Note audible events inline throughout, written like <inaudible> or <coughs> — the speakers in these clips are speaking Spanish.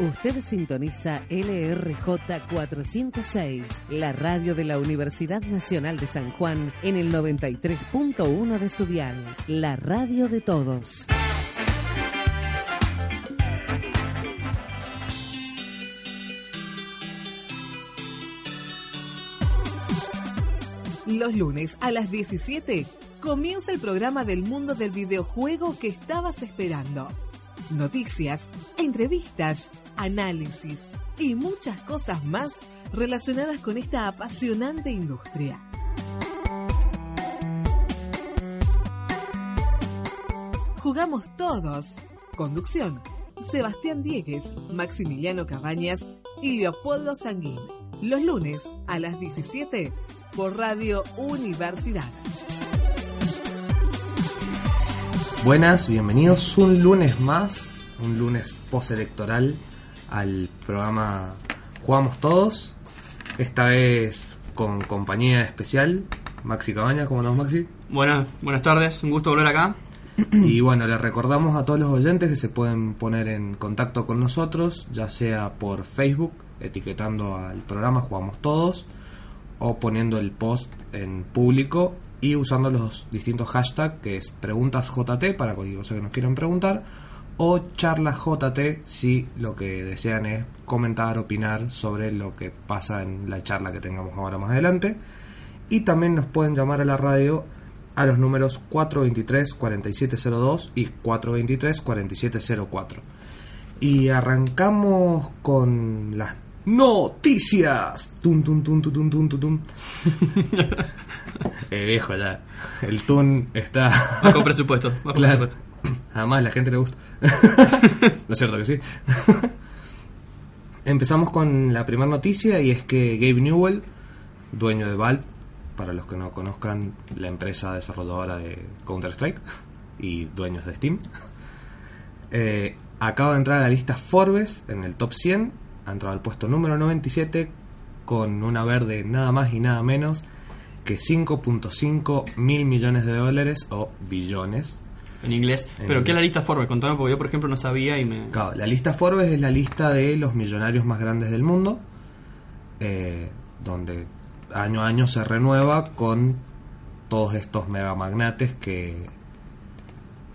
Usted sintoniza LRJ 406, la radio de la Universidad Nacional de San Juan, en el 93.1 de su dial, la radio de todos. Los lunes a las 17 comienza el programa del mundo del videojuego que estabas esperando. Noticias, entrevistas, análisis y muchas cosas más relacionadas con esta apasionante industria. Jugamos todos. Conducción. Sebastián Diegues, Maximiliano Cabañas y Leopoldo Sanguín. Los lunes a las 17 por Radio Universidad. Buenas, bienvenidos un lunes más, un lunes postelectoral al programa Jugamos Todos. Esta vez con compañía especial, Maxi Cabañas, ¿cómo andamos Maxi? Buenas, buenas tardes, un gusto volver acá. Y bueno, les recordamos a todos los oyentes que se pueden poner en contacto con nosotros, ya sea por Facebook, etiquetando al programa Jugamos Todos, o poniendo el post en público y usando los distintos hashtags que es preguntasJT para cosa que nos quieran preguntar o charlasJT si lo que desean es comentar, opinar sobre lo que pasa en la charla que tengamos ahora más adelante. Y también nos pueden llamar a la radio a los números 423-4702 y 423-4704. Y arrancamos con las noticias. Tum, tum, tum, tum, tum, tum, tum, <laughs> eh, viejo ya. El tun está... Bajo presupuesto. Bajo Claro. presupuesto. Además, la gente le gusta. <laughs> ¿No es cierto que sí? <laughs> Empezamos con la primera noticia y es que Gabe Newell, dueño de Valve, para los que no conozcan la empresa desarrolladora de Counter-Strike y dueños de Steam, eh, acaba de entrar a la lista Forbes en el top 100, ha entrado al puesto número 97 con una verde nada más y nada menos que 5.5 mil millones de dólares o billones En inglés. En Pero ¿qué es la inglés. lista Forbes? Contame porque yo, por ejemplo, no sabía y me... Claro, la lista Forbes es la lista de los millonarios más grandes del mundo, eh, donde año a año se renueva con todos estos mega magnates que,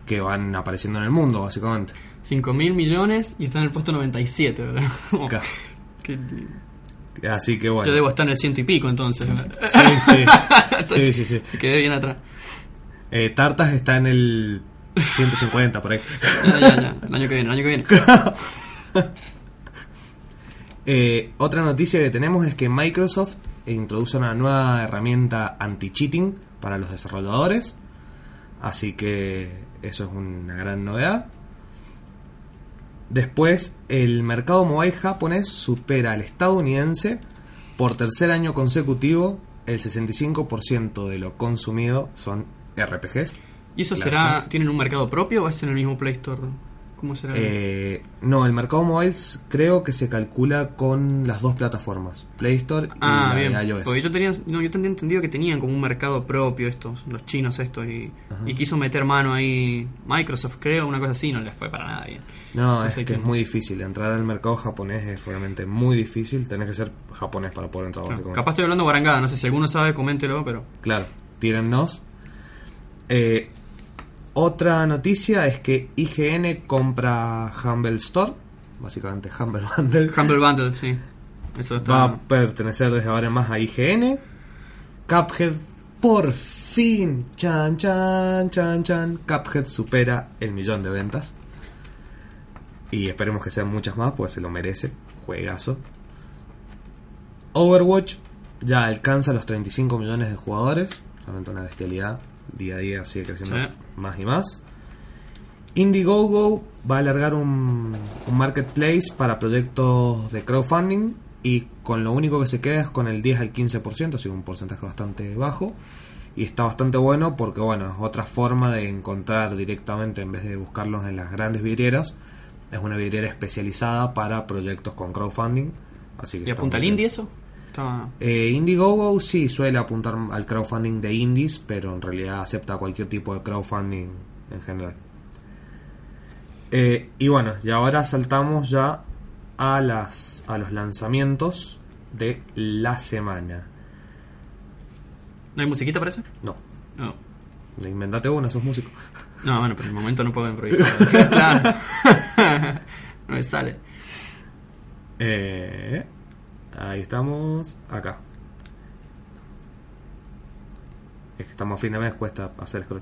que van apareciendo en el mundo, básicamente. 5 mil millones y está en el puesto 97, ¿verdad? <laughs> Claro. qué- Así que bueno. Yo debo estar en el ciento y pico entonces. Sí, sí. <laughs> sí, sí, Quedé bien atrás. Eh, Tartas está en el 150 por ahí. <laughs> Ya, ya, ya. El año que viene, el año que viene. Eh, otra noticia que tenemos es que Microsoft introduce una nueva herramienta anti-cheating para los desarrolladores. Así que eso es una gran novedad. Después, el mercado mobile japonés supera al estadounidense por tercer año consecutivo. El 65% de lo consumido son RPGs. ¿Y eso será, tienen un mercado propio o es en el mismo Play Store? ¿Cómo será? Eh, no, el mercado mobile creo que se calcula con las dos plataformas, Play Store y ah, la bien. de iOS. Porque yo tenía, no, yo tenía entendido que tenían como un mercado propio estos, los chinos estos, y, y quiso meter mano ahí Microsoft, creo, una cosa así, no les fue para nada bien. No, No es que es muy difícil. Entrar al mercado japonés es realmente muy difícil. Tenés que ser japonés para poder entrar. Claro, básicamente. capaz estoy hablando guarangada, no sé si alguno sabe, coméntelo, pero... Claro, tírennos. Eh, otra noticia es que IGN compra Humble Store, básicamente Humble <laughs> Bundle. Humble Bundle, sí. Eso está... Va a pertenecer desde ahora en más a IGN. Cuphead, por fin, chan, chan, chan, chan. Cuphead supera el millón de ventas. Y esperemos que sean muchas más, pues se lo merece. Juegazo. Overwatch ya alcanza los 35 millones de jugadores. Realmente una bestialidad. Día a día sigue creciendo Sí. más y más. Indiegogo va a alargar un, un marketplace para proyectos de crowdfunding y con lo único que se queda es con el 10 al 15%, así un porcentaje bastante bajo. Y está bastante bueno porque, bueno, es otra forma de encontrar directamente, en vez de buscarlos en las grandes vidrieras, es una vidriera especializada para proyectos con crowdfunding. Así que ¿Y apunta al bien. indie eso? Está- Eh, Indiegogo sí suele apuntar al crowdfunding de indies, pero en realidad acepta cualquier tipo de crowdfunding en general. Eh, y bueno, y ahora saltamos ya a las a los lanzamientos de la semana. ¿No hay musiquita para eso? No, No. inventate una, sos músico. No, bueno, pero en el momento no puedo improvisar. <laughs> claro. <laughs> no me sale. Eh, ahí estamos, acá. Es que estamos a fin de mes, cuesta hacer scroll.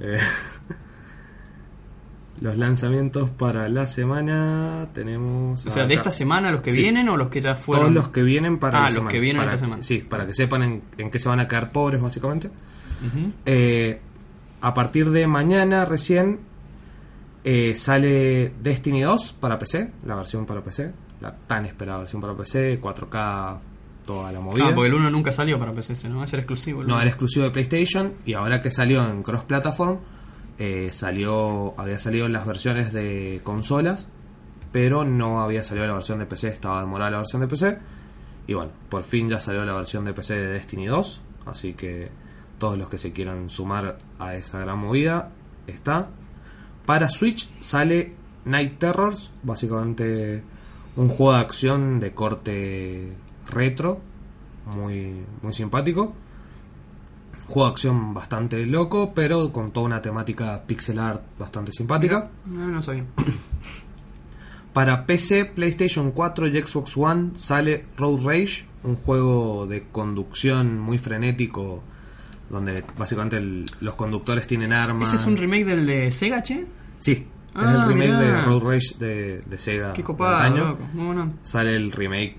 Eh, <laughs> los lanzamientos para la semana tenemos. O sea, de esta semana los que Sí. vienen o los que ya fueron. Todos los que vienen para Ah, la los semana. que vienen para, esta semana. Sí, para que sepan en, en qué se van a quedar pobres, básicamente. Eh, a partir de mañana recién eh, sale Destiny 2 para PC, la versión para PC, la tan esperada versión para PC, 4K, toda la movida. Ah, porque el 1 nunca salió para PC, ¿no? Era exclusivo. el No, era exclusivo de PlayStation y ahora que salió en cross platform, eh, salió, había salido en las versiones de consolas, pero no había salido la versión de PC, estaba demorada la versión de PC. Y bueno, por fin ya salió la versión de PC de Destiny 2, así que todos los que se quieran sumar a esa gran movida está. Para Switch sale Night Terrors, básicamente un juego de acción de corte retro, muy, muy simpático. Juego de acción bastante loco, pero con toda una temática pixel art bastante simpática. No, no sabía. <coughs> Para PC, PlayStation 4 y Xbox One sale Road Rage, un juego de conducción muy frenético, donde básicamente el- los conductores tienen armas. ¿Ese es un remake del de Sega, che? Sí, es Ah, el remake mirá. de Road Rage de, de Sega. Qué de copado. Muy bueno. Sale el remake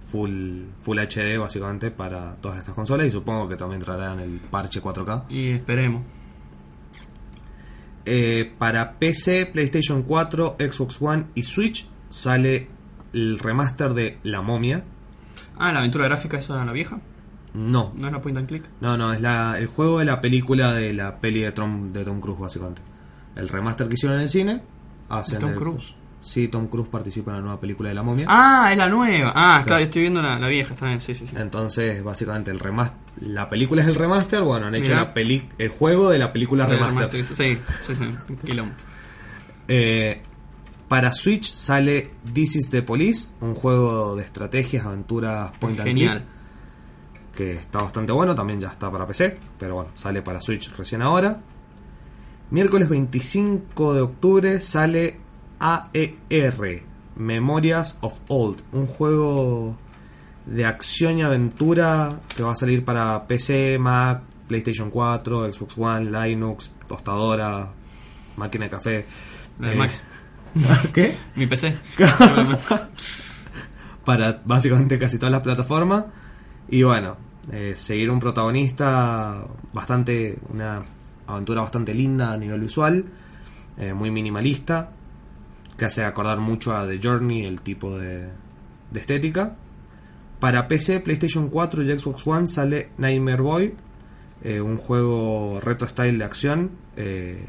full, full HD básicamente para todas estas consolas y supongo que también traerán el parche 4K. Y esperemos. Eh, para PC, PlayStation 4, Xbox One y Switch sale el remaster de La Momia. Ah, la aventura gráfica esa, la vieja. No, ¿No es la point and click? no, no, es la, el juego de la película de la peli de Tom, de Tom Cruise básicamente. El remaster que hicieron en el cine. hacen Tom el- Cruise? Sí, Tom Cruise participa en la nueva película de La Momia. Ah, es la nueva. Ah, claro, Claro. yo estoy viendo la, la vieja, bien, sí, sí, sí. Entonces, básicamente, el remaster, la película es el remaster. Bueno, han hecho la peli, el juego de la película La remaster. Sí, sí, sí, quilombo. Eh, para Switch sale This is the Police, un juego de estrategias, aventuras, point and Genial. click, que está bastante bueno. También ya está para PC, pero bueno, sale para Switch recién ahora. Miércoles 25 de octubre sale AER, Memorias of Old, un juego de acción y aventura que va a salir para PC, Mac, PlayStation 4, Xbox One, Linux, tostadora, máquina de café. La de Eh, Max. ¿Qué? <laughs> Mi PC. <laughs> para básicamente casi todas las plataformas. Y bueno, eh, seguir un protagonista bastante, una aventura bastante linda a nivel visual, eh, muy minimalista, que hace acordar mucho a The Journey, el tipo de, estética. Para PC, PlayStation 4 y Xbox One sale Nightmare Boy, eh, un juego retro style de acción eh,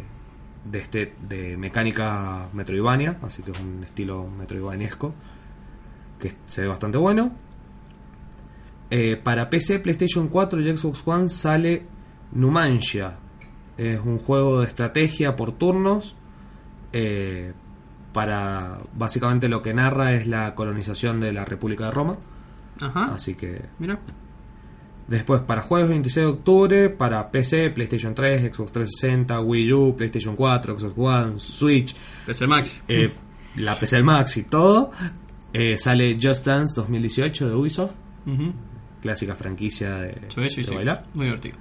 de, este, de mecánica Metroidvania, así que es un estilo Metroidvaniesco que se ve bastante bueno. Para PC, PlayStation 4 y Xbox One sale Numancia. Es un juego de estrategia por turnos. eh, para básicamente lo que narra es la colonización de la República de Roma. Ajá. Así que Mira. Después, para jueves 26 de octubre, para PC, PlayStation 3, Xbox 360, Wii U, PlayStation 4, Xbox One, Switch, PC Max. eh, la PC Max y todo, eh, sale Just Dance 2018 de Ubisoft, Ujú. clásica franquicia de, Sí, sí, de sí. bailar, Muy divertido.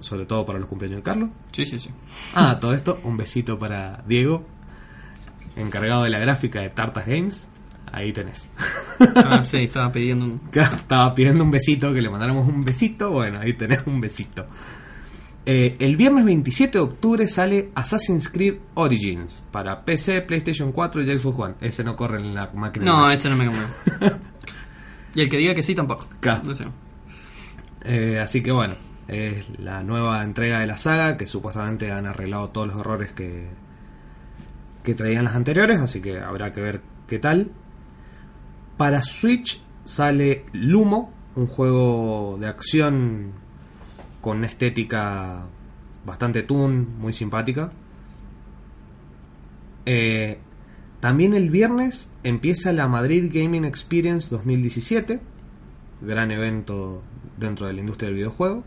Sobre todo para los cumpleaños de Carlos. Sí, sí, sí. Ah, todo esto, un besito para Diego, encargado de la gráfica de Tartas Games. Ahí tenés. Ah, sí, estaba pidiendo un... <laughs> Estaba pidiendo un besito, que le mandáramos un besito. Bueno, ahí tenés un besito. Eh, el viernes 27 de octubre sale Assassin's Creed Origins para PC, PlayStation 4 y Xbox One. Ese no corre en la máquina. No, ese no me convence. <laughs> y el que diga que sí tampoco. Claro. No sé. Eh, así que bueno, es la nueva entrega de la saga que supuestamente han arreglado todos los errores que, que traían las anteriores, así que habrá que ver qué tal. Para Switch sale Lumo, un juego de acción con una estética bastante toon, muy simpática. Eh, también el viernes empieza la Madrid Gaming Experience 2017, gran evento dentro de la industria del videojuego.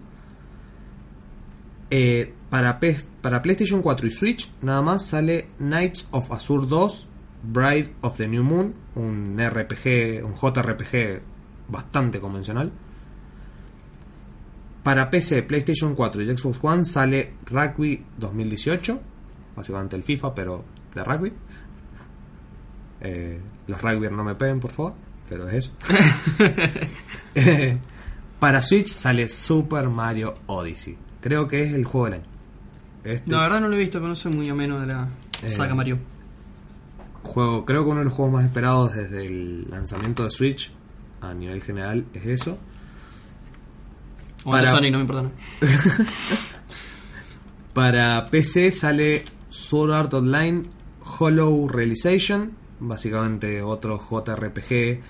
Eh, para, P- para PlayStation 4 y Switch nada más sale Knights of Azure 2, Bride of the New Moon, un RPG, un JRPG bastante convencional. Para PC, PlayStation 4 y Xbox One sale Rugby 2018, básicamente el FIFA, pero de rugby. Eh, los rugby no me peguen, por favor, pero es eso. <laughs> <laughs> Eh, para Switch sale Super Mario Odyssey. Creo que es el juego del año. Este La verdad no lo he visto, pero no soy muy ameno de la Eh, saga Mario. juego, creo que uno de los juegos más esperados desde el lanzamiento de Switch a nivel general es eso. O de para- Sonic, no me importa. <laughs> Para PC sale Sword Art Online Hollow Realization, básicamente otro JRPG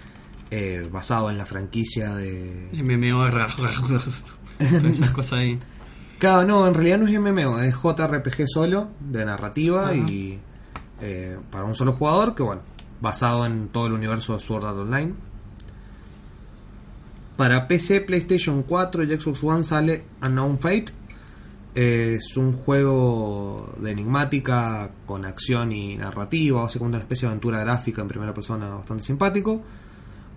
eh, basado en la franquicia de... MMO, <laughs> todas esas cosas ahí. Claro, no, en realidad no es MMO, es JRPG solo, de narrativa Ajá. y eh, para un solo jugador, que bueno, basado en todo el universo de Sword Art Online. Para PC, PlayStation 4 y Xbox One sale Unknown Fate. Eh, es un juego de enigmática con acción y narrativa, básicamente una especie de aventura gráfica en primera persona bastante simpático.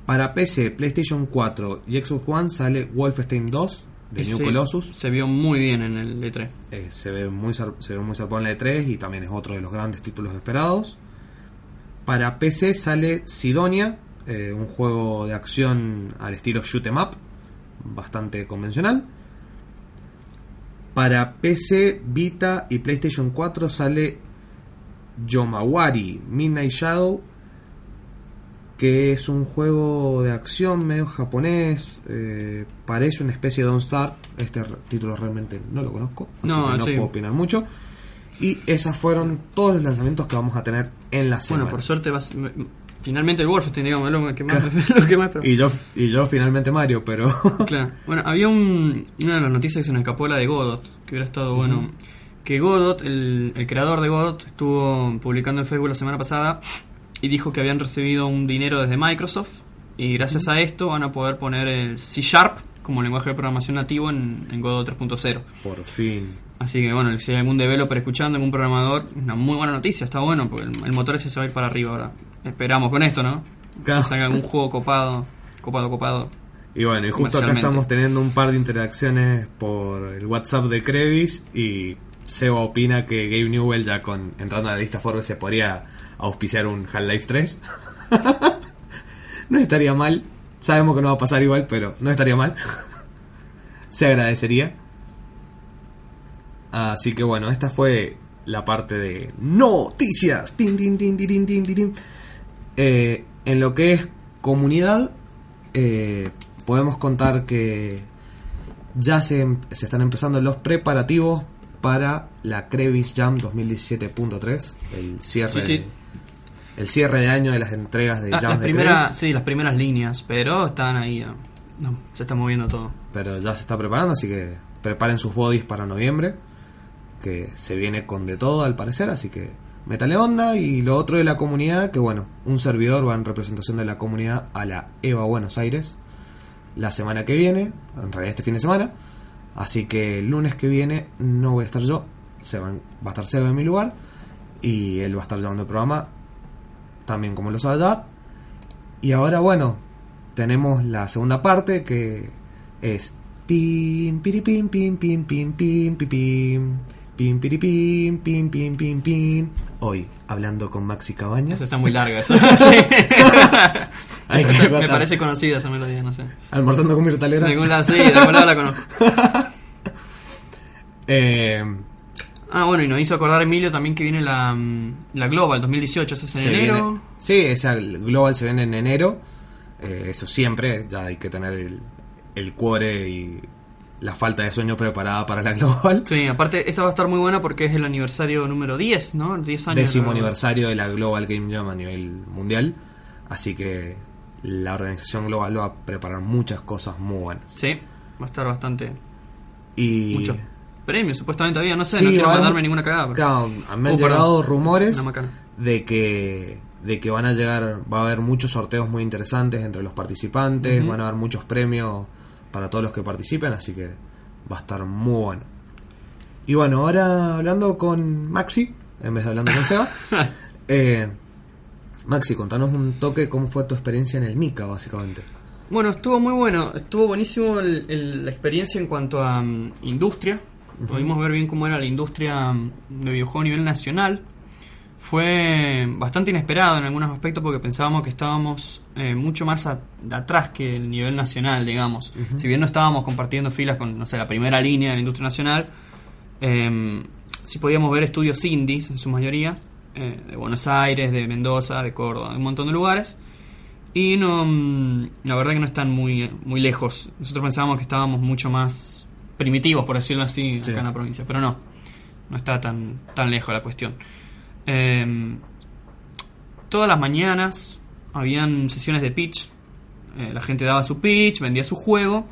Para PC, PlayStation 4 y Xbox One sale Wolfenstein 2 de New Colossus. Se vio muy bien en el E3. Eh, se ve muy se ve muy zarpado en la E3 y también es otro de los grandes títulos esperados. Para PC sale Sidonia, eh, un juego de acción al estilo shoot 'em up, bastante convencional. Para PC, Vita y PlayStation 4 sale Yomawari Midnight Shadow, que es un juego de acción medio japonés, eh, parece una especie de Don't Star. Este título realmente no lo conozco, así No, que no sí. puedo opinar mucho. Y esas fueron todos los lanzamientos que vamos a tener en la semana. Bueno, por suerte vas, finalmente el Wolfenstein, digamos, es lo que más, <laughs> lo que más espero. <laughs> y yo y yo finalmente Mario, pero <laughs> Claro. Bueno, había un, una de las noticias que se nos escapó, la de Godot, que hubiera estado bueno. Que Godot, el, el creador de Godot, estuvo publicando en Facebook la semana pasada y dijo que habían recibido un dinero desde Microsoft y gracias a esto van a poder poner el C Sharp como lenguaje de programación nativo en, en Godot 3.0. por fin. Así que bueno, si hay algún developer escuchando, algún programador, una muy buena noticia, está bueno, porque el, el motor ese se va a ir para arriba ahora. Esperamos con esto, ¿no? Claro. Que salga algún juego copado, copado, copado. Y bueno, y justo acá estamos teniendo un par de interacciones por el WhatsApp de Crevis y Seba opina que Gabe Newell ya con entrando a la lista Forbes se podría auspiciar un Half-Life 3. <laughs> no estaría mal. Sabemos que no va a pasar igual, pero no estaría mal. <laughs> se agradecería. Así que bueno, esta fue la parte de noticias. Tin, tin, tin. Eh, en lo que es comunidad, eh, podemos contar que ya se, se están empezando los preparativos para la Crevis Jam 2017.3, el cierre, Sí, sí. El cierre de año de las entregas de Jam las de primeras, sí, las primeras líneas, pero están ahí. No, se está moviendo todo. pero ya se está preparando, así que preparen sus bodies para noviembre, que se viene con de todo al parecer, así que metale onda y lo otro de la comunidad, que bueno, un servidor va en representación de la comunidad a la EVA Buenos Aires la semana que viene, en realidad este fin de semana, así que el lunes que viene no voy a estar yo, se van, va a estar Seba en mi lugar y él va a estar llevando el programa también como los Haddad. Y ahora, bueno, tenemos la segunda parte que es pim, piripim, pim, pim, pim, pim, pim, pim. Pim, piripim, pim, pim, pim, pim. Hoy, hablando con Maxi Cabañas. Eso está muy larga, <laughs> eso. Me parece conocida esa melodía, no sé. Almorzando con Mirtalera. Ninguna, <laughs> eh, Ah, bueno, y nos hizo acordar Emilio también que viene la, mm, la Global 2018, ¿esa es en se enero? viene- sí, esa Global se viene en enero. Eh, eso siempre, ya hay que tener el, el cuore y la falta de sueño preparada para la Global. Sí, aparte esa va a estar muy buena porque es el aniversario número 10, ¿no? 10 años. Décimo aniversario de la Global Game Jam a nivel mundial. Así que la organización global va a preparar muchas cosas muy buenas. Sí, va a estar bastante... Y Muchos premios, supuestamente había, no sé, Sí, no quiero a mandarme ninguna cagada. pero- Claro, me han Oh, perdón. llegado rumores de que de que van a llegar, va a haber muchos sorteos muy interesantes entre los participantes, van a haber muchos premios para todos los que participen, así que va a estar muy bueno. Y bueno, ahora hablando con Maxi, en vez de hablando con Seba, <laughs> eh, Maxi, contanos un toque cómo fue tu experiencia en el Mica, básicamente. Bueno, estuvo muy bueno, estuvo buenísimo el- el- la experiencia en cuanto a mm, industria. Pudimos ver bien cómo era la industria mm, de videojuego a nivel nacional. Fue bastante inesperado en algunos aspectos porque pensábamos que estábamos eh, mucho más a- atrás que el nivel nacional, digamos. Si bien no estábamos compartiendo filas con, no sé, la primera línea de la industria nacional, eh, sí podíamos ver estudios indies en su mayoría, eh, de Buenos Aires, de Mendoza, de Córdoba, de un montón de lugares. Y no, mm, la verdad que no están muy, muy lejos. Nosotros pensábamos que estábamos mucho más primitivos, por decirlo así, Sí. acá en la provincia, pero no, no está tan, tan lejos la cuestión. Eh, todas las mañanas habían sesiones de pitch. Eh, la gente daba su pitch, vendía su juego.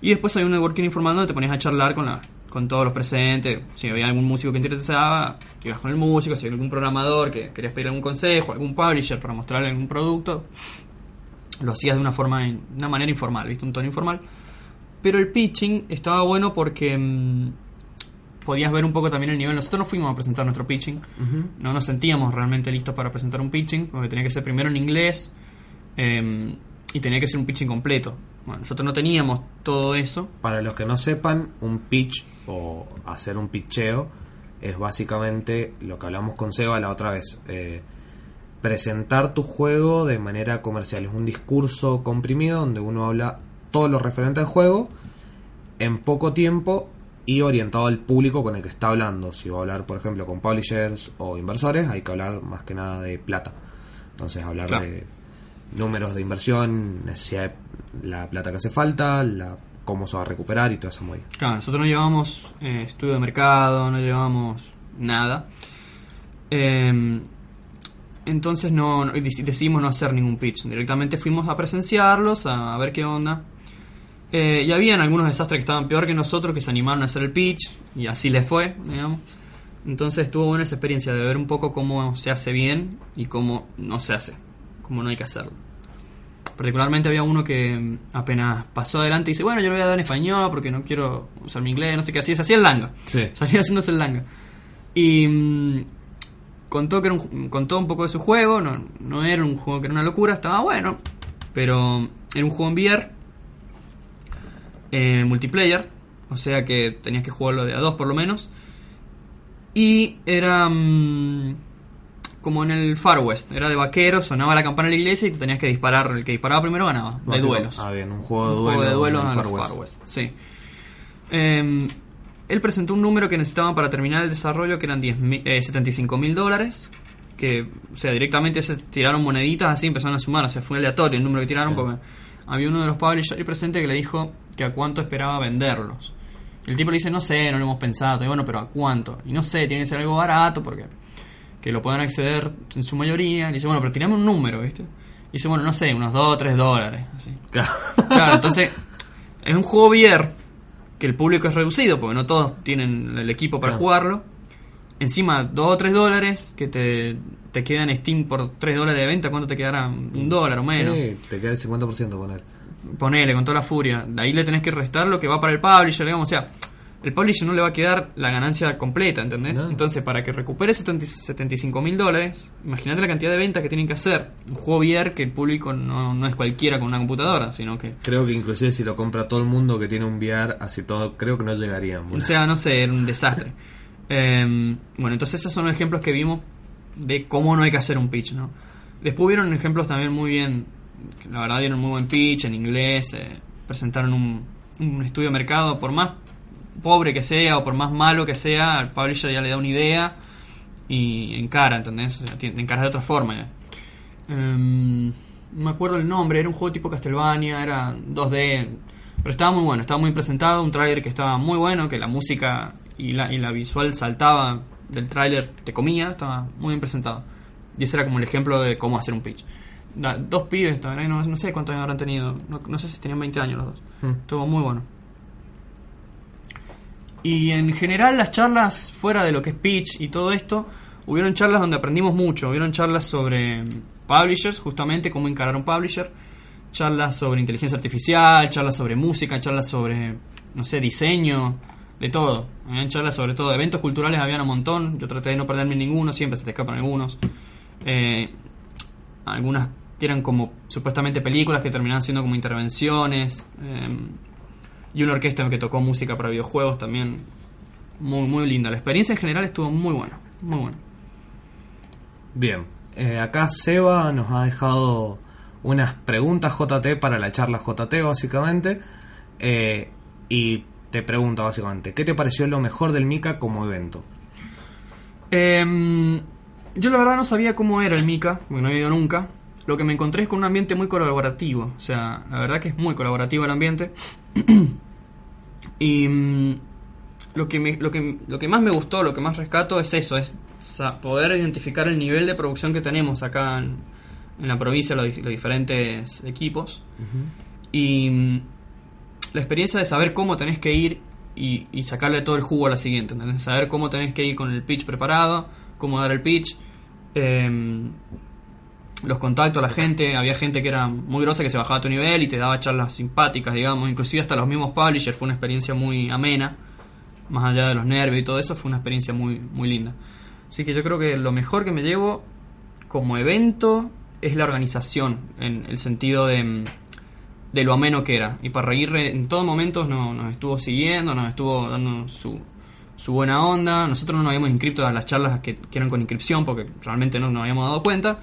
Y después había un networking informal donde te ponías a charlar con, la, con todos los presentes. Si había algún músico que te interesaba, te ibas con el músico. Si había algún programador que querías pedir algún consejo, algún publisher para mostrarle algún producto, lo hacías de una forma, de una manera informal, ¿viste? Un tono informal. Pero el pitching estaba bueno porque mm, podías ver un poco también el nivel. Nosotros no fuimos a presentar nuestro pitching. No nos sentíamos realmente listos para presentar un pitching, porque tenía que ser primero en inglés eh, y tenía que ser un pitching completo. Bueno, nosotros no teníamos todo eso. Para los que no sepan, un pitch o hacer un pitcheo es básicamente lo que hablamos con Seba la otra vez. eh, presentar tu juego de manera comercial. Es un discurso comprimido donde uno habla todo lo referente al juego en poco tiempo y orientado al público con el que está hablando. Si va a hablar, por ejemplo, con publishers o inversores, hay que hablar más que nada de plata. Entonces, hablar Claro. de números de inversión, necesidad de la plata que hace falta, la, cómo se va a recuperar y toda esa movida. Claro, nosotros no llevamos eh, estudio de mercado, no llevamos nada. Eh, entonces no, no- dec- decidimos no hacer ningún pitch. Directamente fuimos a presenciarlos, a, a ver qué onda. Eh, y habían algunos desastres que estaban peor que nosotros que se animaron a hacer el pitch y así les fue, digamos. Entonces estuvo buena esa experiencia de ver un poco cómo se hace bien y cómo no se hace, cómo no hay que hacerlo. Particularmente había uno que mm, apenas pasó adelante y dice, bueno, yo lo voy a dar en español porque no quiero usar mi inglés, no sé qué, así es, así el langa. Sí. <laughs> Salía haciéndose el langa. Y mm, contó que era un, contó un poco de su juego, no, no era un juego que era una locura, estaba bueno, pero era un juego en VR, eh, multiplayer, o sea que tenías que jugarlo de a dos por lo menos. Y era mm, como en el Far West, era de vaquero, sonaba la campana en la iglesia y te tenías que disparar, el que disparaba primero ganaba, de duelos. Ah, bien, un juego de Un duelo. juego de duelos en el Far West. Far West, sí. Eh, él presentó un número que necesitaban para terminar el desarrollo, que eran 10 mi- eh, 75 mil dólares. Que, o sea, directamente se tiraron moneditas así, empezaron a sumar. O sea, fue aleatorio el número que tiraron porque había uno de los publishers presente que le dijo que a cuánto esperaba venderlos. Y el tipo le dice, no sé, no lo hemos pensado. Y bueno, pero ¿a cuánto? Y no sé, tiene que ser algo barato porque que lo puedan acceder en su mayoría. Y dice, bueno, pero tirame un número, ¿viste? Y dice, bueno, no sé, unos 2 o 3 dólares. Así. <laughs> Claro. Claro, entonces es un juego VR que el público es reducido porque no todos tienen el equipo para Claro. jugarlo. Encima, 2 o 3 dólares que te, te quedan Steam por 3 dólares de venta, ¿cuánto te quedará? Un dólar o menos. Sí, te queda el 50% poner. Ponele, con toda la furia. De ahí le tenés que restar lo que va para el publisher, digamos. O sea, el publisher no le va a quedar la ganancia completa, ¿entendés? No. Entonces, para que recupere 70 75 mil dólares, imagínate la cantidad de ventas que tienen que hacer. Un juego VR que el público no, no es cualquiera con una computadora, sino que Creo que inclusive si lo compra todo el mundo que tiene un VR, así todo, creo que no llegarían. O sea, no sé, era un desastre. <laughs> Eh, bueno, entonces esos son los ejemplos que vimos de cómo no hay que hacer un pitch, ¿no? Después vieron ejemplos también muy bien, la verdad dieron muy buen pitch en inglés, eh, presentaron un, un estudio de mercado, por más pobre que sea o por más malo que sea, el publisher ya le da una idea y encara, ¿entendés? O sea, te encaras de otra forma. ya. No me acuerdo el nombre, era un juego tipo Castlevania, era 2D, pero estaba muy bueno, estaba muy presentado, un tráiler que estaba muy bueno, que la música y la, y la visual saltaba del tráiler, te comía, estaba muy bien presentado. Y ese era como el ejemplo de cómo hacer un pitch. Dos pibes, todavía no, no sé cuántos años habrán tenido, no, no sé si tenían 20 años los dos. Mm. Estuvo muy bueno. Y en general las charlas fuera de lo que es pitch y todo esto, hubieron charlas donde aprendimos mucho, hubieron charlas sobre mm, publishers, justamente cómo encarar un publisher, charlas sobre inteligencia artificial, charlas sobre música, charlas sobre, no sé, diseño, de todo. Habían charlas sobre todo, eventos culturales habían un montón, yo traté de no perderme ninguno, siempre se te escapan algunos. Eh, algunas que eran como supuestamente películas que terminaban siendo como intervenciones. eh, y una orquesta que tocó música para videojuegos también. Muy, muy linda. La experiencia en general estuvo muy buena. Muy buena. Bien, eh, acá Seba nos ha dejado unas preguntas JT para la charla JT básicamente. eh, y te pregunta básicamente, ¿qué te pareció lo mejor del Mika como evento? Em, yo la verdad no sabía cómo era el Mika, porque no he ido nunca. Lo que me encontré es con un ambiente muy colaborativo. O sea, la verdad que es muy colaborativo el ambiente. <clears throat> y mm, lo, que me- lo, que, lo que más me gustó, lo que más rescato es eso, es poder identificar el nivel de producción que tenemos acá en, en la provincia, los, los diferentes equipos. Y mm, la experiencia de saber cómo tenés que ir y, y sacarle todo el jugo a la siguiente, ¿entendés? Saber cómo tenés que ir con el pitch preparado, cómo dar el pitch, em, los contactos, la gente, había gente que era muy grosa que se bajaba a tu nivel y te daba charlas simpáticas, digamos, inclusive hasta los mismos publishers, fue una experiencia muy amena, más allá de los nervios y todo eso, fue una experiencia muy, muy linda. Así que yo creo que lo mejor que me llevo como evento es la organización, en el sentido de, mm, de lo ameno que era. Y para reírre en todos momentos nos, nos estuvo siguiendo, nos estuvo dando su, su buena onda. Nosotros no nos habíamos inscrito a las charlas que, que eran con inscripción porque realmente no nos habíamos dado cuenta.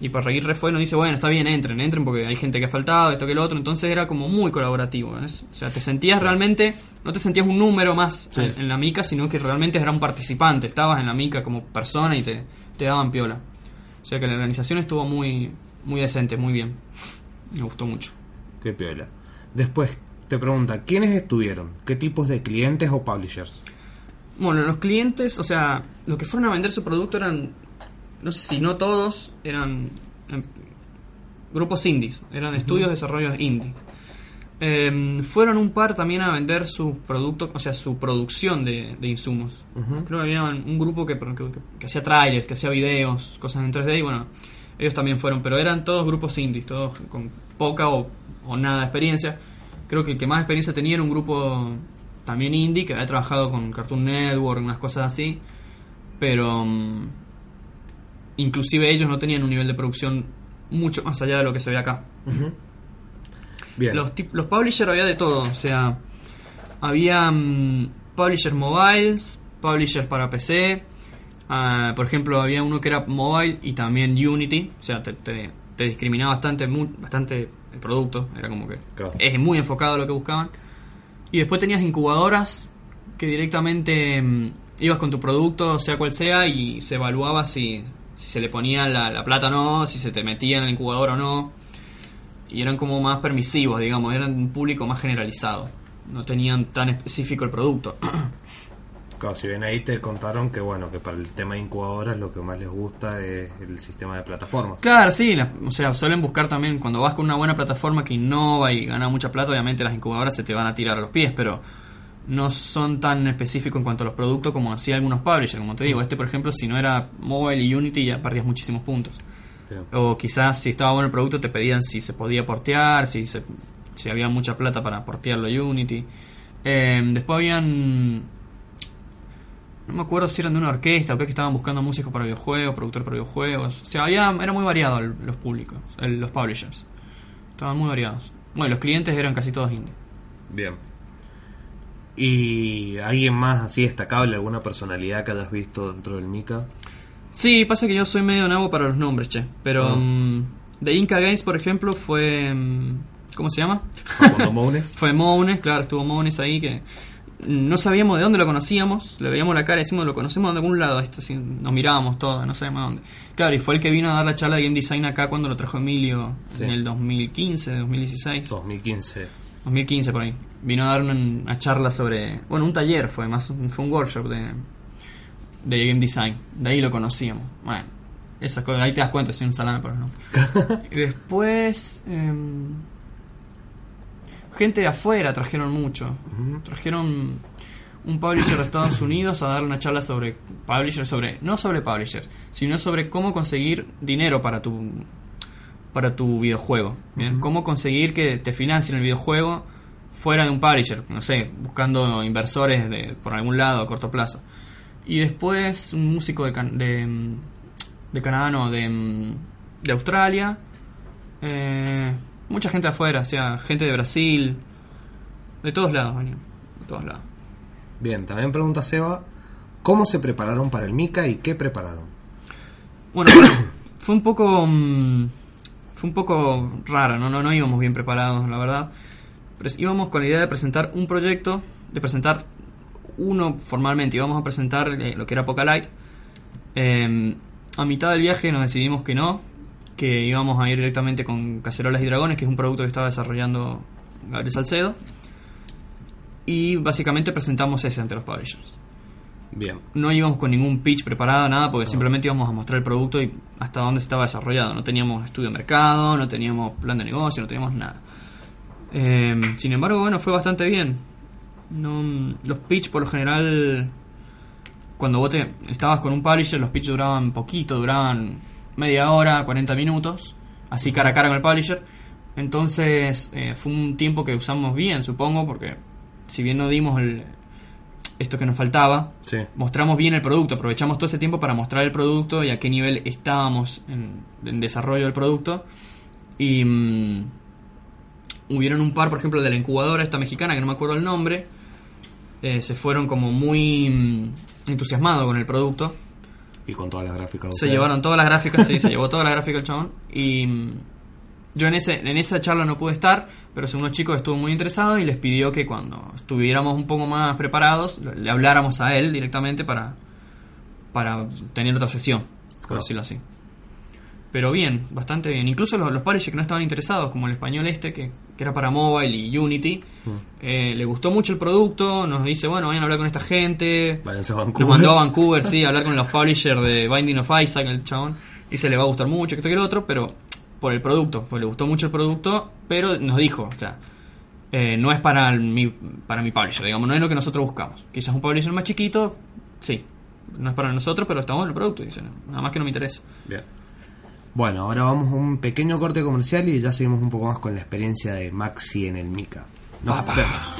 Y para reírre fue, nos dice, bueno, está bien, entren, entren porque hay gente que ha faltado, esto que lo otro. Entonces era como muy colaborativo. ¿ves? O sea, te sentías realmente, no te sentías un número más Sí. en, en la mica, sino que realmente era un participante. Estabas en la mica como persona y te, te daban piola. O sea que la organización estuvo muy, muy decente, muy bien. Me gustó mucho. Qué piola. Después te pregunta, ¿quiénes estuvieron? ¿Qué tipos de clientes o publishers? Bueno, los clientes, o sea, los que fueron a vender su producto eran, no sé si no todos, eran em, grupos indies, eran estudios de desarrollo indie. Em, fueron un par también a vender sus productos, o sea, su producción de, de insumos. Creo que había un grupo que, que, que hacía trailers, que hacía videos, cosas en 3D y bueno, ellos también fueron, pero eran todos grupos indies, todos con poca o, o nada de experiencia. Creo que el que más experiencia tenía era un grupo también indie que había trabajado con Cartoon Network, unas cosas así, pero mm, inclusive ellos no tenían un nivel de producción mucho más allá de lo que se ve acá. Bien. Los, publishers había de todo, o sea, había mm, publishers mobiles, publishers para PC, ah, por ejemplo, había uno que era mobile y también Unity, o sea, te, te- te discriminaba bastante, bastante el producto, era como que Claro. es muy enfocado a lo que buscaban. Y después tenías incubadoras que directamente mm, ibas con tu producto, sea cual sea, y se evaluaba si, si se le ponía la, la plata o no, si se te metía en la incubadora o no. Y eran como más permisivos, digamos, eran un público más generalizado. No tenían tan específico el producto. <coughs> Claro, si bien ahí te contaron que bueno, que para el tema de incubadoras lo que más les gusta es el sistema de plataformas. Claro, sí, la- o sea, suelen buscar también, cuando vas con una buena plataforma que innova y gana mucha plata, obviamente las incubadoras se te van a tirar a los pies, pero no son tan específicos en cuanto a los productos como hacía algunos publishers, como te digo. Este, por ejemplo, si no era Mobile y Unity, ya perdías muchísimos puntos. O quizás si estaba bueno el producto te pedían si se podía portear, si, se- si había mucha plata para portearlo a Unity. Eh, después habían... No me acuerdo si eran de una orquesta o que estaban buscando músicos para videojuegos, productores para videojuegos. O sea, había, era muy variado el- los públicos, el- los publishers. Estaban muy variados. Bueno, los clientes eran casi todos indie. Bien. ¿Y alguien más así destacable, alguna personalidad que hayas visto dentro del Mika? Sí, pasa que yo soy medio nuevo para los nombres, che. Pero Ah. mm, de Inca Games, por ejemplo, fue... mm, ¿Cómo se llama? Facundo Mounes. <laughs> Fue Mounes, claro, estuvo Mounes ahí que no sabíamos de dónde lo conocíamos, le veíamos la cara y decimos, lo conocemos de algún lado, esto, así, nos mirábamos todos, no sabemos dónde. Claro, y fue el que vino a dar la charla de Game Design acá cuando lo trajo Emilio Sí. en el 2015, 2016. 2015. 2015 por ahí. Vino a dar una, una charla sobre, bueno, un taller fue, más fue un workshop de, de Game Design. De ahí lo conocíamos. Bueno, esas cosas, ahí te das cuenta, soy un salame por no. <laughs> Y después, em, gente de afuera trajeron mucho. Trajeron un publisher de Estados Unidos a dar una charla sobre publisher, sobre no sobre publisher, sino sobre cómo conseguir dinero para tu para tu videojuego, ¿bien? Cómo conseguir que te financien el videojuego fuera de un publisher, no sé, buscando inversores de, por algún lado a corto plazo. Y después un músico de, Can- de, mm, de Canadá, no, de, mm, de Australia. Eh, mucha gente afuera, o sea, gente de Brasil. De todos lados, venían, De todos lados. Bien, también pregunta Seba, ¿cómo se prepararon para el Mica y qué prepararon? Bueno, <coughs> fue un poco. mm, fue un poco raro, ¿no? No, no íbamos bien preparados, la verdad. Pero íbamos con la idea de presentar un proyecto, de presentar uno formalmente. Íbamos a presentar eh, lo que era Light Eh, a mitad del viaje nos decidimos que no, que íbamos a ir directamente con Cacerolas y Dragones, que es un producto que estaba desarrollando Gabriel Salcedo. Y básicamente presentamos ese ante los publishers Bien, no íbamos con ningún pitch preparado, nada, porque simplemente íbamos a mostrar el producto y hasta dónde estaba desarrollado. No teníamos estudio de mercado, no teníamos plan de negocio, no teníamos nada. Eh, sin embargo, bueno, fue bastante bien. No, los pitch por lo general, cuando vos te, estabas con un publisher, los pitch duraban poquito, duraban media hora, 40 minutos, así cara a cara con el publisher. Entonces eh, fue un tiempo que usamos bien, supongo, porque si bien no dimos el, esto que nos faltaba, sí. mostramos bien el producto, aprovechamos todo ese tiempo para mostrar el producto y a qué nivel estábamos en, en desarrollo del producto. Y mm, hubieron un par, por ejemplo, de la incubadora esta mexicana, que no me acuerdo el nombre, eh, se fueron como muy mm, entusiasmados con el producto. Y con todas las gráficas. Se llevaron todas las gráficas, sí, se llevó todas las gráficas el chabón. Y mm, yo en, ese, en esa charla no pude estar, pero unos chicos estuvo muy interesado y les pidió que cuando estuviéramos un poco más preparados, le habláramos a él directamente para, para tener otra sesión, por Claro. decirlo así. Pero bien, bastante bien. Incluso los, los publishers que no estaban interesados, como el español este, que, que era para mobile y Unity, eh, le gustó mucho el producto, nos dice, bueno, vayan a hablar con esta gente, Váyanse a Vancouver. nos mandó a Vancouver, sí, a hablar con los <laughs> publishers de Binding of Isaac, el chabón. Y se le va a gustar mucho, que esto que lo otro, pero por el producto, pues le gustó mucho el producto, pero nos dijo, o sea, eh, no es para el- mi, para mi publisher, digamos, no es lo que nosotros buscamos. Quizás un publisher más chiquito, sí, no es para nosotros, pero está bueno el producto, dice, nada más que no me interesa. Bien. Bueno, ahora vamos a un pequeño corte comercial y ya seguimos un poco más con la experiencia de Maxi en el Mica. Nos vemos.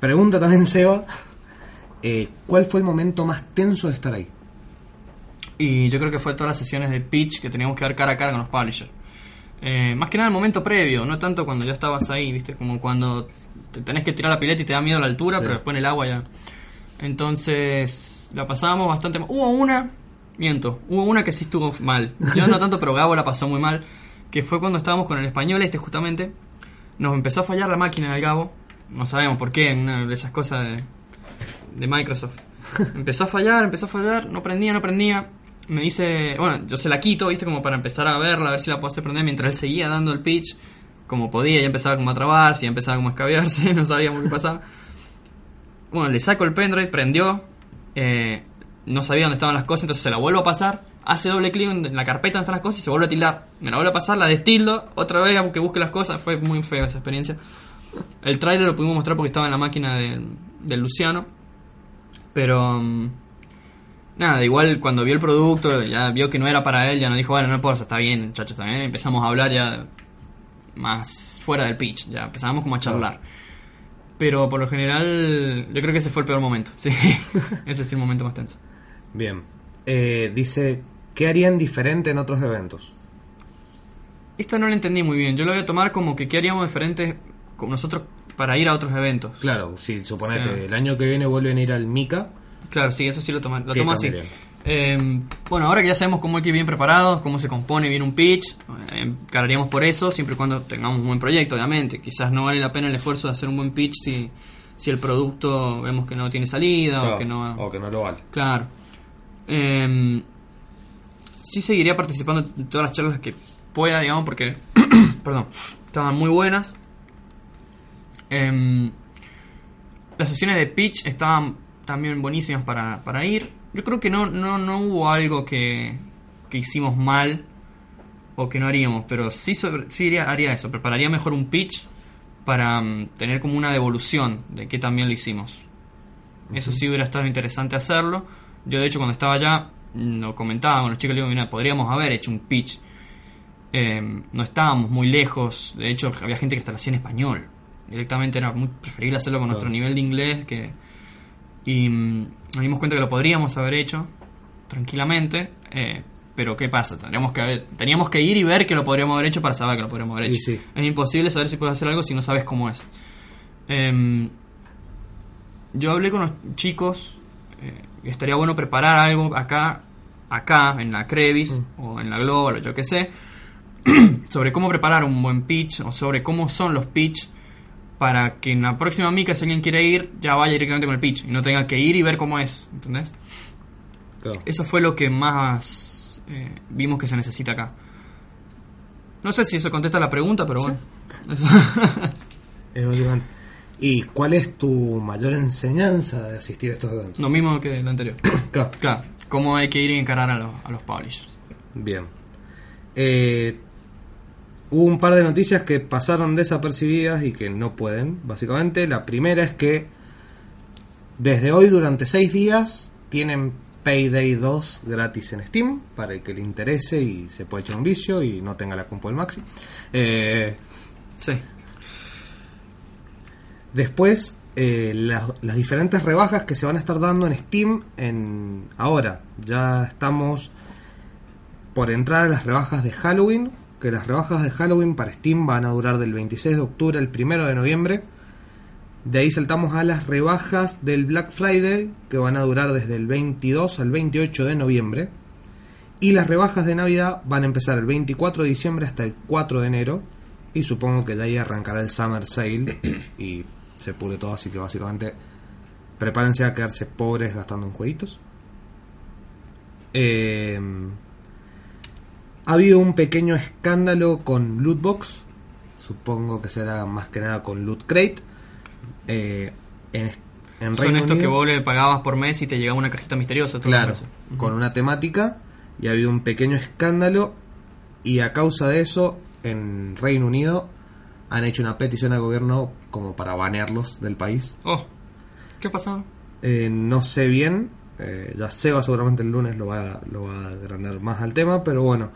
Pregunta también Seba, eh, ¿cuál fue el momento más tenso de estar ahí? Y yo creo que fue todas las sesiones de pitch que teníamos que dar cara a cara con los publishers. Eh, más que nada el momento previo, no tanto cuando ya estabas ahí, viste, como cuando te tenés que tirar la pileta y te da miedo la altura, Sí. pero después en el agua ya. Entonces la pasábamos bastante mal. Hubo una, miento, hubo una que sí estuvo mal. Yo no tanto, pero Gabo la pasó muy mal, que fue cuando estábamos con el español este justamente. Nos empezó a fallar la máquina del Gabo, no sabemos por qué, una de esas cosas de, de Microsoft. <laughs> Empezó a fallar, empezó a fallar, no prendía, no prendía. Me dice, bueno, yo se la quito, viste, como para empezar a verla, a ver si la puedo hacer prender, mientras él seguía dando el pitch, como podía, ya empezaba como a trabarse, ya empezaba como a escabearse, <laughs> no sabíamos qué pasaba. Bueno, le saco el pendrive, prendió, eh, no sabía dónde estaban las cosas, entonces se la vuelvo a pasar, hace doble clic en la carpeta donde están las cosas y se vuelve a tildar. Me la vuelve a pasar, la destildo, otra vez que busque las cosas, fue muy fea esa experiencia. El trailer lo pudimos mostrar porque estaba en la máquina del, del Luciano, pero... mm, Nada, igual cuando vio el producto, ya vio que no era para él, ya nos dijo, bueno, no importa, está bien, muchachos, está bien. Empezamos a hablar ya más fuera del pitch, ya empezábamos como a charlar. Pero por lo general, yo creo que ese fue el peor momento, sí. <laughs> ese es el momento más tenso. Bien. Eh, dice, ¿qué harían diferente en otros eventos? Esta no la entendí muy bien, yo lo voy a tomar como que qué haríamos diferente con nosotros para ir a otros eventos. Claro, si suponete, Sí. el año que viene vuelven a ir al Mica, Claro, sí, eso sí lo, toma, lo ¿Qué tomo así. Eh, bueno, ahora que ya sabemos cómo hay que ir bien preparados, cómo se compone bien un pitch, eh, encararíamos por eso, siempre y cuando tengamos un buen proyecto, obviamente. Quizás no vale la pena el esfuerzo de hacer un buen pitch si, si el producto vemos que no tiene salida Claro, o que no... o que no lo vale. Claro. Eh, sí seguiría participando en todas las charlas que pueda, digamos, porque, <coughs> perdón, estaban muy buenas. Em, las sesiones de pitch estaban también buenísimas para, para ir. Yo creo que no, no, no hubo algo que, que hicimos mal o que no haríamos, pero sí, sobre- sí haría eso, prepararía mejor un pitch para mm, tener como una devolución de que también lo hicimos. Eso sí hubiera estado interesante hacerlo. Yo de hecho cuando estaba allá mm, lo comentaba con los chicos, le digo, mira, podríamos haber hecho un pitch. Eh, no estábamos muy lejos, de hecho había gente que hasta lo hacía en español. Directamente era muy preferible hacerlo con Claro. nuestro nivel de inglés que... Y mm, nos dimos cuenta que lo podríamos haber hecho tranquilamente, eh, pero ¿qué pasa? Tendríamos que haber- teníamos que ir y ver que lo podríamos haber hecho para saber que lo podríamos haber hecho. sí. Es imposible saber si puedes hacer algo si no sabes cómo es. Em, yo hablé con los chicos eh, estaría bueno preparar algo acá, acá en la Crevis o en la Global o yo qué sé, <clears throat> sobre cómo preparar un buen pitch o sobre cómo son los pitch para que en la próxima mica si alguien quiere ir ya vaya directamente con el pitch y no tenga que ir y ver cómo es, ¿entendés? Claro. Eso fue lo que más eh, vimos que se necesita acá. No sé si eso contesta la pregunta, pero bueno. <laughs> ¿Y cuál es tu mayor enseñanza de asistir a estos eventos? Lo mismo que lo anterior. <coughs> Claro. Claro, cómo hay que ir y encarar a los, a los publishers. Bien. Eh, hubo un par de noticias que pasaron desapercibidas y que no pueden, básicamente. La primera es que desde hoy durante 6 días tienen Payday 2 gratis en Steam para el que le interese y se puede echar un vicio y no tenga la compu del Maxi. Eh, Sí. Después, eh, las, las diferentes rebajas que se van a estar dando en Steam en ahora. Ya estamos por entrar a las rebajas de Halloween. Que las rebajas de Halloween para Steam van a durar del 26 de octubre al 1 de noviembre. De ahí saltamos a las rebajas del Black Friday, que van a durar desde el 22 al 28 de noviembre. Y las rebajas de Navidad van a empezar el 24 de diciembre hasta el 4 de enero. Y supongo que de ahí arrancará el Summer Sale <clears throat> y se pudre todo. Así que básicamente prepárense a quedarse pobres gastando en jueguitos. Eh, ha habido un pequeño escándalo con Lootbox. Supongo que será más que nada con Loot Crate. Eh, en, en Son estos que vos le pagabas por mes y te llegaba una cajita misteriosa. Claro, con una temática y ha habido un pequeño escándalo y a causa de eso en Reino Unido han hecho una petición al gobierno como para banearlos del país. Oh, ¿qué pasó? Eh, no sé bien, eh, ya Seba seguramente el lunes lo va, lo va a agrandar más al tema, pero bueno,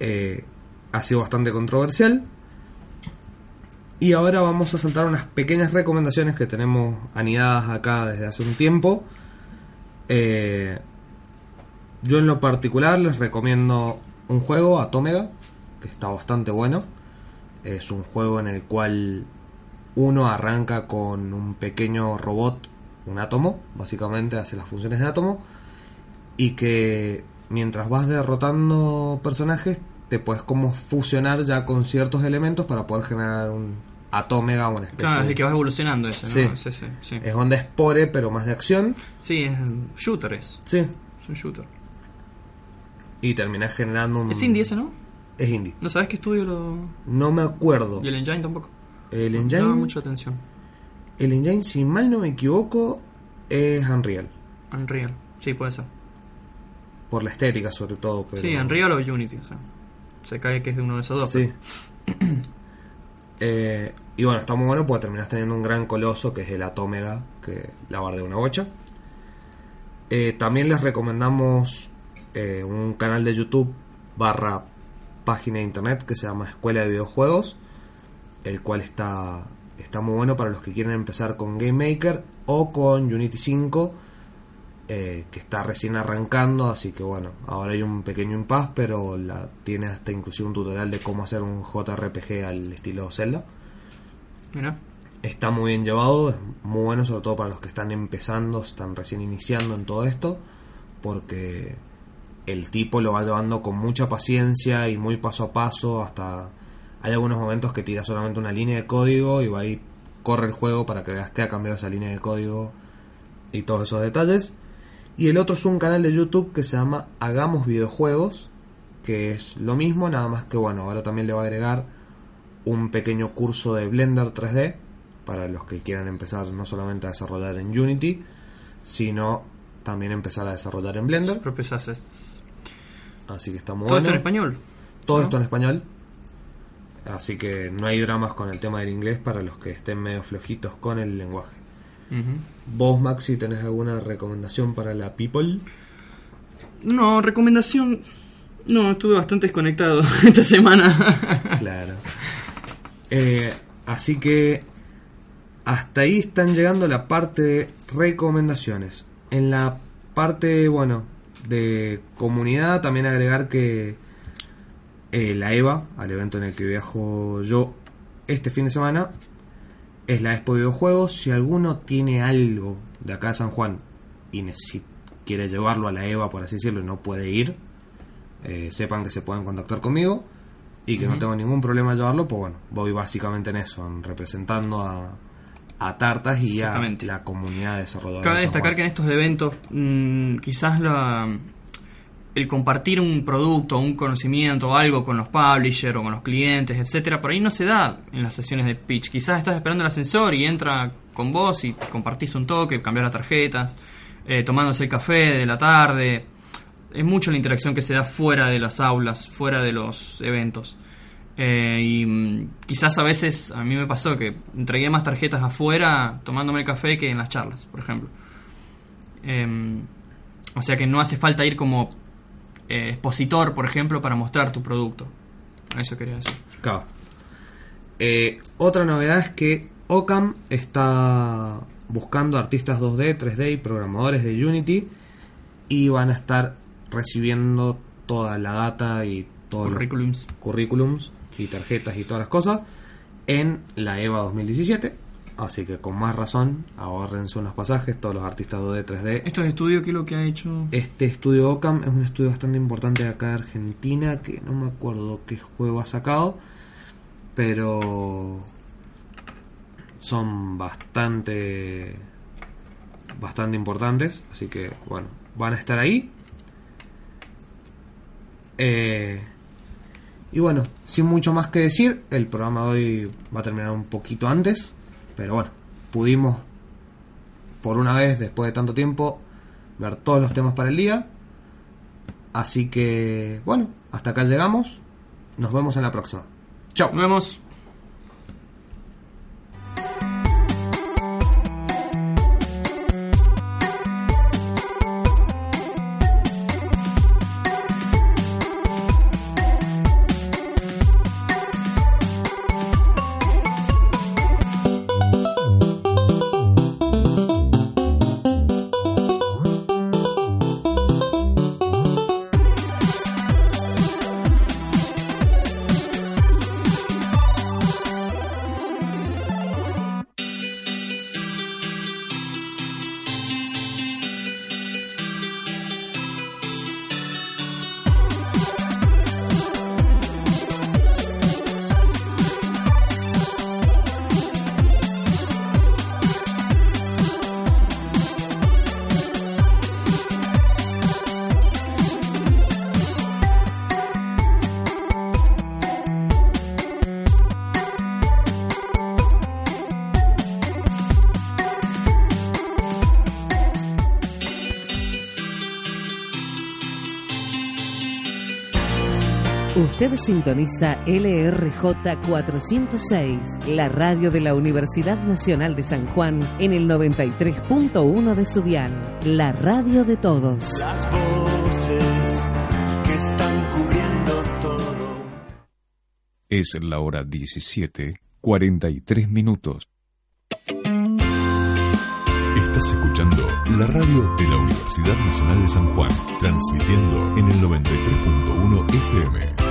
eh, ha sido bastante controversial. Y ahora vamos a saltar unas pequeñas recomendaciones que tenemos anidadas acá desde hace un tiempo. Eh, yo en lo particular les recomiendo un juego, Atomega, que está bastante bueno. Es un juego en el cual uno arranca con un pequeño robot, un átomo, básicamente hace las funciones de átomo, y que mientras vas derrotando personajes te puedes como fusionar ya con ciertos elementos para poder generar un atómega o una especie Claro, es el que vas evolucionando ese. ¿no? Sí, sí, sí. Es onda Spore, pero más de acción. Sí, es shooter es. Sí. Es un shooter. Y terminás generando un... Es indie ese, ¿no? Es indie. ¿No sabes qué estudio lo...? No me acuerdo. Y el engine tampoco. El No engine... llama mucho la atención. El engine, si mal no me equivoco, es Unreal. Unreal. Sí, puede ser. Por la estética, sobre todo. Pero... Sí, Unreal o Unity. O sea, se cae que es de uno de esos dos. Sí. <clears throat> Eh, y bueno, está muy bueno porque terminas teniendo un gran coloso que es el Atómega, que la de una bocha. Eh, también les recomendamos eh, un canal de YouTube barra página de internet que se llama Escuela de Videojuegos, el cual está, está muy bueno para los que quieren empezar con Game Maker o con Unity 5, eh, que está recién arrancando, así que bueno, ahora hay un pequeño impasse, pero la, tiene hasta inclusive un tutorial de cómo hacer un JRPG al estilo Zelda. Mira. Está muy bien llevado, es muy bueno sobre todo para los que están empezando, están recién iniciando en todo esto, porque el tipo lo va llevando con mucha paciencia y muy paso a paso hasta hay algunos momentos que tira solamente una línea de código y va ahí corre el juego para que veas que ha cambiado esa línea de código y todos esos detalles y el otro es un canal de YouTube que se llama Hagamos videojuegos que es lo mismo nada más que bueno ahora también le va a agregar un pequeño curso de Blender 3D para los que quieran empezar no solamente a desarrollar en Unity sino también empezar a desarrollar en Blender Sus propios assets. así que está muy Todo esto en español. Todo ¿no? esto en español. Así que no hay dramas con el tema del inglés para los que estén medio flojitos con el lenguaje. Ujú. Vos, Maxi, tenés alguna recomendación para la people? No, recomendación. No, estuve bastante desconectado <laughs> esta semana. Claro. Eh, así que hasta ahí están llegando la parte de recomendaciones. En la parte, bueno, de comunidad, también agregar que eh, la EVA, al evento en el que viajo yo este fin de semana, es la Expo de Videojuegos. Si alguno tiene algo de acá de San Juan y necesi- quiere llevarlo a la EVA, por así decirlo, y no puede ir, eh, sepan que se pueden contactar conmigo y que no tengo ningún problema en llevarlo, pues bueno, voy básicamente en eso, en representando a, a Tartas y a la comunidad desarrolladora. Cabe de destacar Juan. que en estos eventos mm, quizás la, el compartir un producto, un conocimiento o algo con los publishers o con los clientes, etcétera, por ahí no se da en las sesiones de pitch. Quizás estás esperando el ascensor y entra con vos y compartís un toque, cambiar las tarjetas, eh, tomándose el café de la tarde. Es mucho la interacción que se da fuera de las aulas, fuera de los eventos. Eh, y mm, quizás a veces a mí me pasó que entregué más tarjetas afuera tomándome el café que en las charlas, por ejemplo. Em, o sea que no hace falta ir como eh, expositor, por ejemplo, para mostrar tu producto. Eso quería decir. Claro. Eh, otra novedad es que Ocam está buscando artistas 2D, 3D y programadores de Unity y van a estar recibiendo toda la data y todos los Currículums. currículums y tarjetas y todas las cosas en la EVA 2017. Así que con más razón, ahorrense unos pasajes, todos los artistas 2D, 3D. ¿Esto es estudio qué es lo que ha hecho? Este estudio Ocam es un estudio bastante importante de acá de Argentina, que no me acuerdo qué juego ha sacado, pero son bastante bastante importantes, así que bueno, van a estar ahí. Eh, y bueno, sin mucho más que decir, el programa de hoy va a terminar un poquito antes, pero bueno, pudimos por una vez, después de tanto tiempo, ver todos los temas para el día. Así que, bueno, hasta acá llegamos. Nos vemos en la próxima. Chao. Nos vemos. Usted sintoniza LRJ 406, la radio de la Universidad Nacional de San Juan, en el 93.1 de su dial, la radio de todos. Las voces que están cubriendo todo. Es la hora 17, 43 minutos. Estás escuchando la radio de la Universidad Nacional de San Juan, transmitiendo en el 93.1 FM.